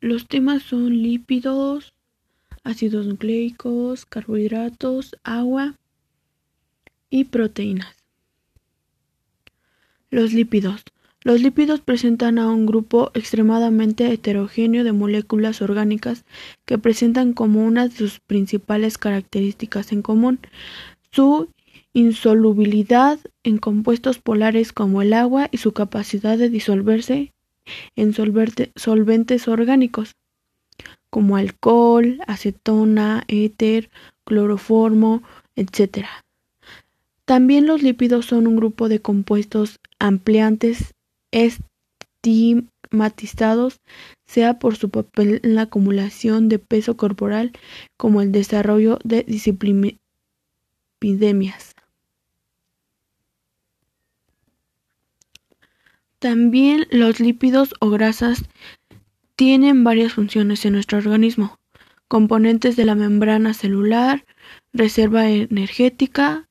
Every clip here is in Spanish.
Los temas son lípidos, ácidos nucleicos, carbohidratos, agua y proteínas. Los lípidos. Los lípidos presentan a un grupo extremadamente heterogéneo de moléculas orgánicas que presentan como una de sus principales características en común su insolubilidad en compuestos polares como el agua y su capacidad de disolverse en solventes orgánicos como alcohol, acetona, éter, cloroformo, etc. También los lípidos son un grupo de compuestos ampliantes estigmatizados, sea por su papel en la acumulación de peso corporal como el desarrollo de epidemias. También los lípidos o grasas tienen varias funciones en nuestro organismo, componentes de la membrana celular, reserva energética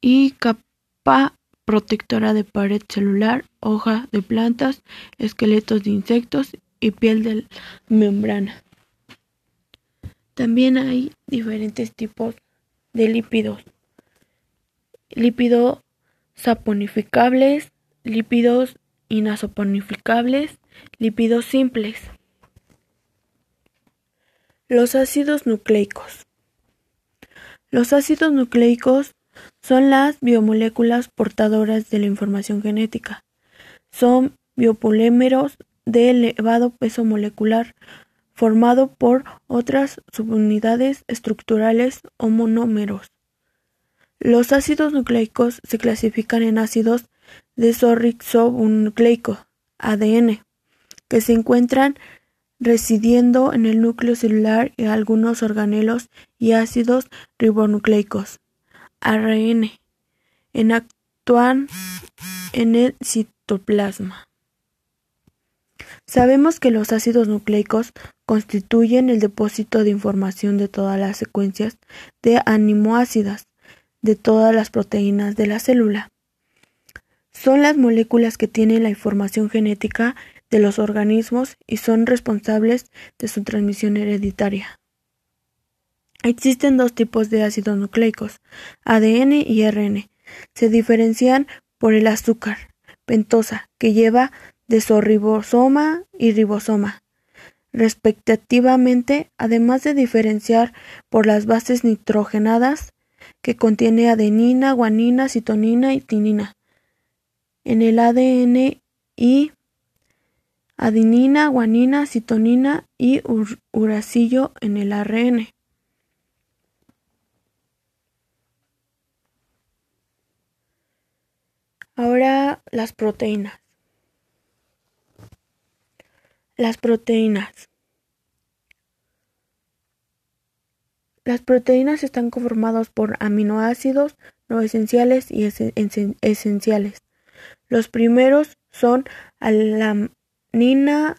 y capa protectora de pared celular, hoja de plantas, esqueletos de insectos y piel de membrana. También hay diferentes tipos de lípidos. Lípidos saponificables, lípidos inasoponificables, lípidos simples. Los ácidos nucleicos. Los ácidos nucleicos son las biomoléculas portadoras de la información genética. Son biopolímeros de elevado peso molecular formado por otras subunidades estructurales o monómeros. Los ácidos nucleicos se clasifican en ácidos desoxirribonucleico ADN, que se encuentran residiendo en el núcleo celular y algunos organelos y ácidos ribonucleicos ARN, en actúan en el citoplasma. Sabemos que los ácidos nucleicos constituyen el depósito de información de todas las secuencias de aminoácidos de todas las proteínas de la célula. Son las moléculas que tienen la información genética de los organismos y son responsables de su transmisión hereditaria. Existen dos tipos de ácidos nucleicos, ADN y RN. Se diferencian por el azúcar pentosa, que lleva desorribosoma y ribosoma, respectivamente, además de diferenciar por las bases nitrogenadas, que contiene adenina, guanina, citonina y tinina. En el ADN y adenina, guanina, citonina y uracilo en el ARN. Ahora las proteínas. Las proteínas. Las proteínas están conformadas por aminoácidos no esenciales y esenciales. Los primeros son alanina,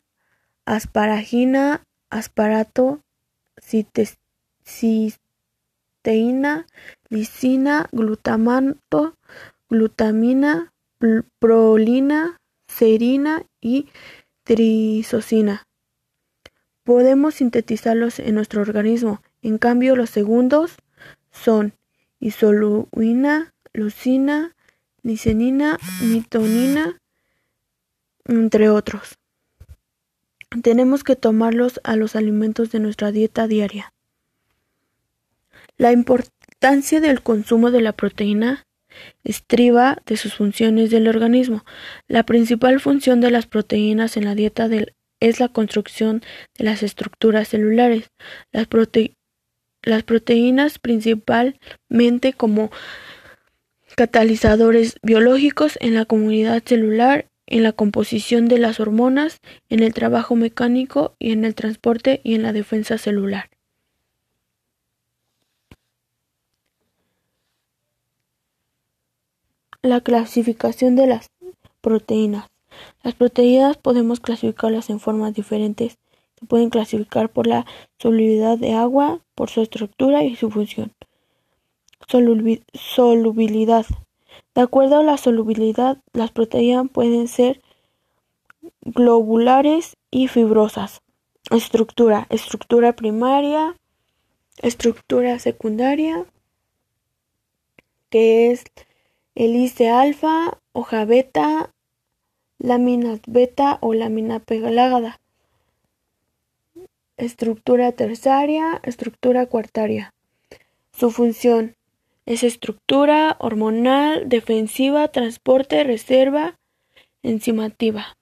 asparagina, asparato, cisteína, lisina, glutamato, glutamina, prolina, serina y trisosina. Podemos sintetizarlos en nuestro organismo. En cambio, los segundos son isoleucina, leucina, licenina, mitonina, entre otros. Tenemos que tomarlos a los alimentos de nuestra dieta diaria. La importancia del consumo de la proteína estriba de sus funciones del organismo. La principal función de las proteínas en la dieta es la construcción de las estructuras celulares. Las, las proteínas principalmente como catalizadores biológicos en la comunidad celular, en la composición de las hormonas, en el trabajo mecánico y en el transporte y en la defensa celular. La clasificación de las proteínas. Las proteínas podemos clasificarlas en formas diferentes. Se pueden clasificar por la solubilidad de agua, por su estructura y su función. Solubilidad. De acuerdo a la solubilidad, las proteínas pueden ser globulares y fibrosas. Estructura. Estructura primaria. Estructura secundaria. Que es hélice alfa, hoja beta, láminas beta o lámina pegada. Estructura terciaria, estructura cuartaria. Su función es estructura hormonal, defensiva, transporte, reserva, enzimativa.